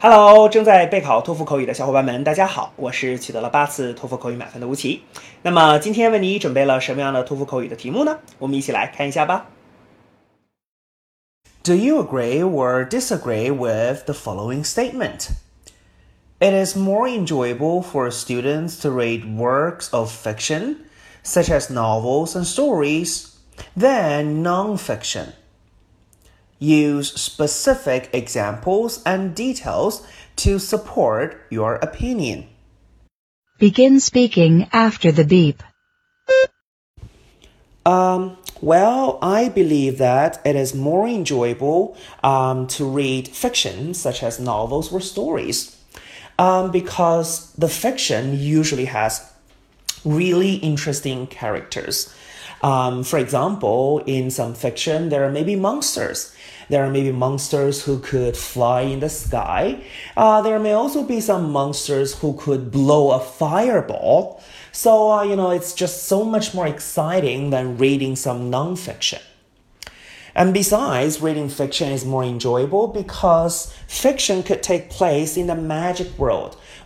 Hello，正在备考托福口语的小伙伴们，大家好，我是取得了八次托福口语满分的吴奇。那么今天为你准备了什么样的托福口语的题目呢？我们一起来看一下吧。Do you agree or disagree with the following statement? It is more enjoyable for students to read works of fiction, such as novels and stories, than non-fiction. Use specific examples and details to support your opinion. Begin speaking after the beep. Um, well, I believe that it is more enjoyable um, to read fiction, such as novels or stories, um, because the fiction usually has really interesting characters. Um, for example, in some fiction, there are maybe monsters there are maybe monsters who could fly in the sky. Uh, there may also be some monsters who could blow a fireball. So, uh, you know, it's just so much more exciting than reading some nonfiction. And besides, reading fiction is more enjoyable because fiction could take place in the magic world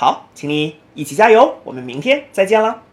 好，请你一起加油，我们明天再见了。